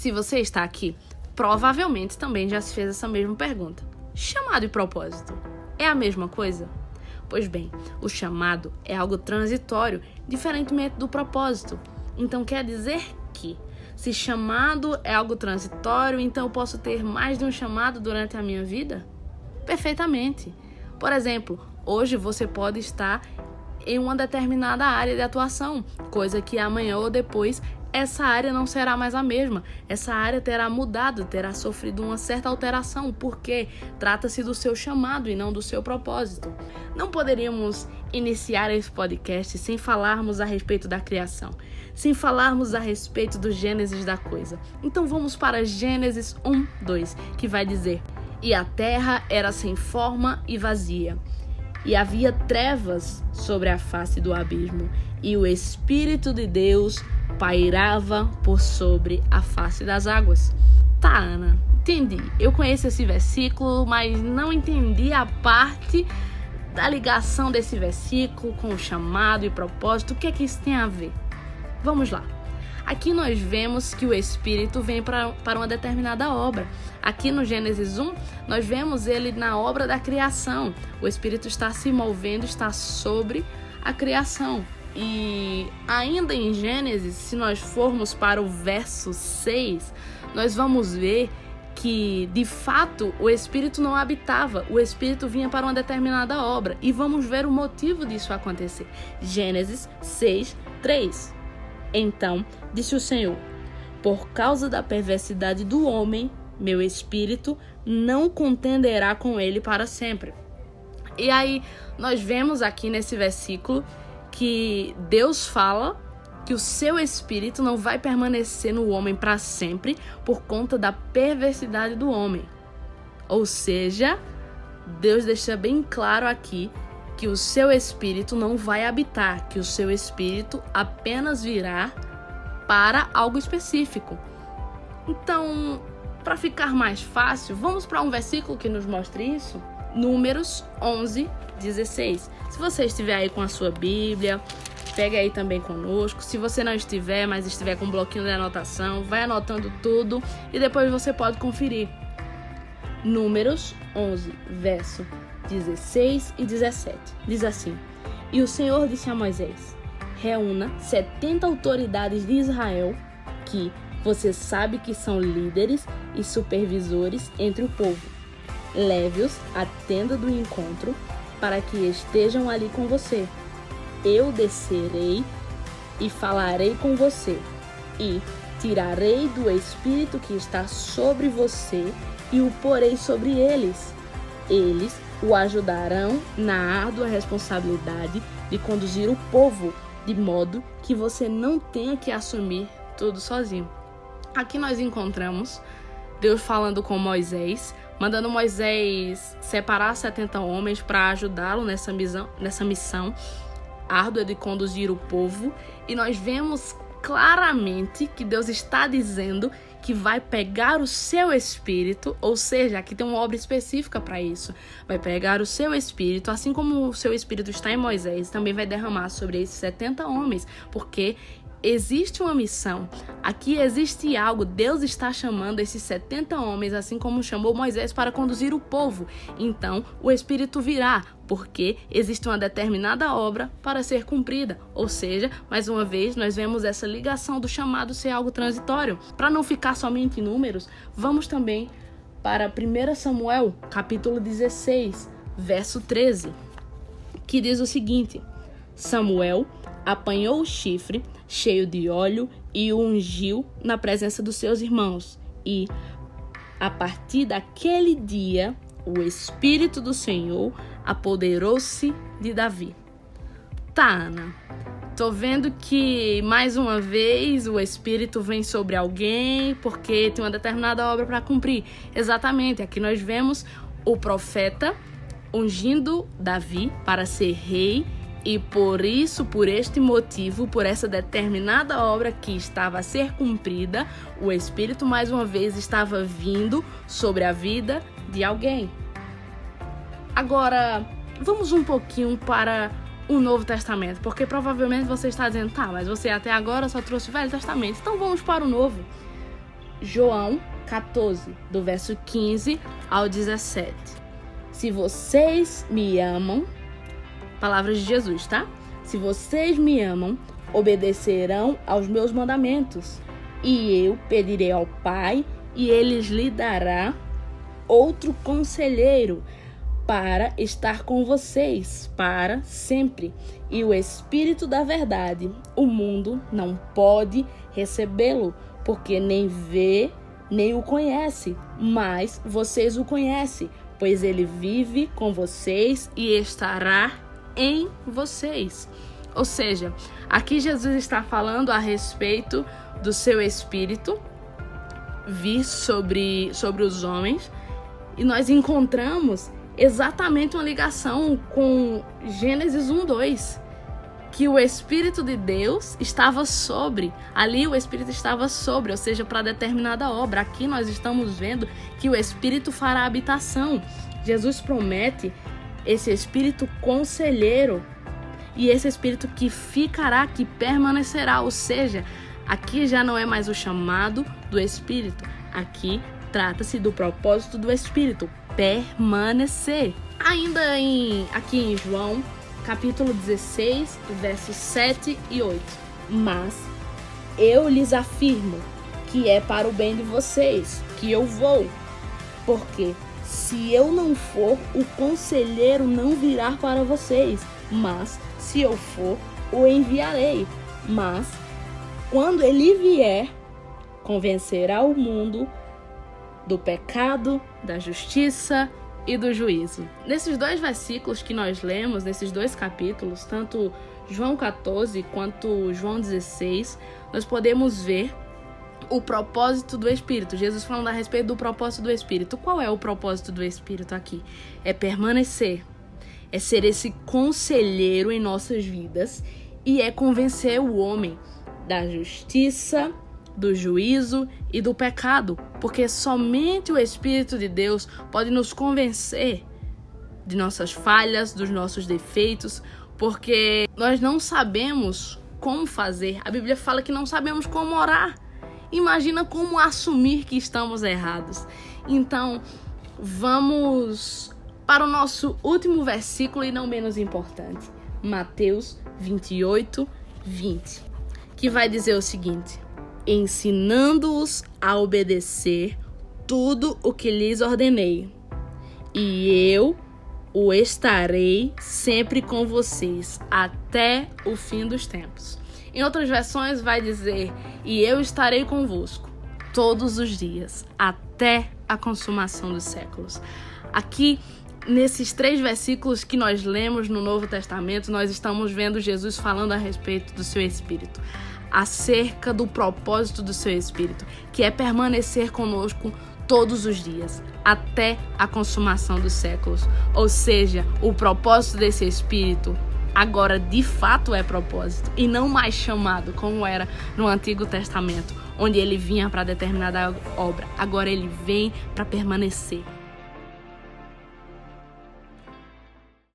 Se você está aqui, provavelmente também já se fez essa mesma pergunta. Chamado e propósito é a mesma coisa? Pois bem, o chamado é algo transitório, diferentemente do propósito. Então quer dizer que, se chamado é algo transitório, então eu posso ter mais de um chamado durante a minha vida? Perfeitamente. Por exemplo, hoje você pode estar em uma determinada área de atuação, coisa que amanhã ou depois essa área não será mais a mesma. Essa área terá mudado, terá sofrido uma certa alteração, porque trata-se do seu chamado e não do seu propósito. Não poderíamos iniciar esse podcast sem falarmos a respeito da criação, sem falarmos a respeito do Gênesis da coisa. Então vamos para Gênesis 1, 2, que vai dizer: E a terra era sem forma e vazia e havia trevas sobre a face do abismo, e o Espírito de Deus pairava por sobre a face das águas. Tá, Ana, entendi. Eu conheço esse versículo, mas não entendi a parte da ligação desse versículo com o chamado e propósito. O que é que isso tem a ver? Vamos lá. Aqui nós vemos que o Espírito vem pra, para uma determinada obra. Aqui no Gênesis 1, nós vemos ele na obra da criação. O Espírito está se movendo, está sobre a criação. E ainda em Gênesis, se nós formos para o verso 6, nós vamos ver que de fato o Espírito não habitava, o Espírito vinha para uma determinada obra. E vamos ver o motivo disso acontecer. Gênesis 6, 3. Então disse o Senhor: Por causa da perversidade do homem, meu espírito não contenderá com ele para sempre. E aí nós vemos aqui nesse versículo que Deus fala que o seu espírito não vai permanecer no homem para sempre por conta da perversidade do homem. Ou seja, Deus deixa bem claro aqui que o seu espírito não vai habitar, que o seu espírito apenas virá para algo específico. Então, para ficar mais fácil, vamos para um versículo que nos mostre isso? Números 11, 16. Se você estiver aí com a sua Bíblia, pegue aí também conosco. Se você não estiver, mas estiver com um bloquinho de anotação, vai anotando tudo e depois você pode conferir. Números 11, verso 16 e 17. Diz assim: E o Senhor disse a Moisés: Reúna 70 autoridades de Israel, que você sabe que são líderes e supervisores entre o povo. Leve-os à tenda do encontro para que estejam ali com você. Eu descerei e falarei com você, e tirarei do espírito que está sobre você e o porei sobre eles. Eles o ajudarão na árdua responsabilidade de conduzir o povo, de modo que você não tenha que assumir tudo sozinho. Aqui nós encontramos Deus falando com Moisés, mandando Moisés separar 70 homens para ajudá-lo nessa missão, nessa missão árdua de conduzir o povo, e nós vemos claramente que Deus está dizendo que vai pegar o seu espírito, ou seja, aqui tem uma obra específica para isso. Vai pegar o seu espírito, assim como o seu espírito está em Moisés, também vai derramar sobre esses 70 homens, porque existe uma missão. Aqui existe algo. Deus está chamando esses 70 homens, assim como chamou Moisés para conduzir o povo. Então, o Espírito virá, porque existe uma determinada obra para ser cumprida. Ou seja, mais uma vez, nós vemos essa ligação do chamado ser algo transitório. Para não ficar somente em números, vamos também para 1 Samuel, capítulo 16, verso 13, que diz o seguinte: Samuel apanhou o chifre cheio de óleo e o ungiu na presença dos seus irmãos. E, a partir daquele dia, o Espírito do Senhor apoderou-se de Davi. Tá, Ana. Tô vendo que mais uma vez o Espírito vem sobre alguém porque tem uma determinada obra para cumprir. Exatamente. Aqui nós vemos o profeta ungindo Davi para ser rei e por isso, por este motivo, por essa determinada obra que estava a ser cumprida, o Espírito mais uma vez estava vindo sobre a vida de alguém. Agora, vamos um pouquinho para o Novo Testamento, porque provavelmente você está dizendo, tá, mas você até agora só trouxe o Velho Testamento, então vamos para o Novo. João 14, do verso 15 ao 17. Se vocês me amam, palavras de Jesus, tá? Se vocês me amam, obedecerão aos meus mandamentos. E eu pedirei ao Pai, e ele lhe dará outro conselheiro para estar com vocês para sempre. E o Espírito da Verdade, o mundo não pode recebê-lo, porque nem vê nem o conhece, mas vocês o conhecem, pois ele vive com vocês e estará em vocês. Ou seja, aqui Jesus está falando a respeito do seu espírito vir sobre, sobre os homens e nós encontramos exatamente uma ligação com Gênesis 1, 2 que o Espírito de Deus estava sobre. Ali o Espírito estava sobre, ou seja, para determinada obra. Aqui nós estamos vendo que o Espírito fará habitação. Jesus promete esse Espírito conselheiro e esse Espírito que ficará, que permanecerá. Ou seja, aqui já não é mais o chamado do Espírito. Aqui trata-se do propósito do Espírito, permanecer. Ainda em aqui em João capítulo 16, versos 7 e 8. Mas eu lhes afirmo que é para o bem de vocês que eu vou, porque se eu não for, o conselheiro não virá para vocês, mas se eu for, o enviarei. Mas quando ele vier, convencerá o mundo do pecado, da justiça e do juízo. Nesses dois versículos que nós lemos, nesses dois capítulos, tanto João 14 quanto João 16, nós podemos ver o propósito do Espírito. Jesus falando a respeito do propósito do Espírito. Qual é o propósito do Espírito aqui? É permanecer, é ser esse conselheiro em nossas vidas e é convencer o homem da justiça, do juízo e do pecado, porque somente o Espírito de Deus pode nos convencer de nossas falhas, dos nossos defeitos, porque nós não sabemos como fazer. A Bíblia fala que não sabemos como orar. Imagina como assumir que estamos errados. Então, vamos para o nosso último versículo e não menos importante, Mateus 28, 20, que vai dizer o seguinte: ensinando-os a obedecer tudo o que lhes ordenei. E eu o estarei sempre com vocês até o fim dos tempos. Em outras versões vai dizer: "E eu estarei convosco todos os dias até a consumação dos séculos". Aqui nesses três versículos que nós lemos no Novo Testamento, nós estamos vendo Jesus falando a respeito do seu espírito acerca do propósito do seu Espírito, que é permanecer conosco todos os dias, até a consumação dos séculos. Ou seja, o propósito desse Espírito agora de fato é propósito e não mais chamado como era no Antigo Testamento, onde ele vinha para determinada obra. Agora ele vem para permanecer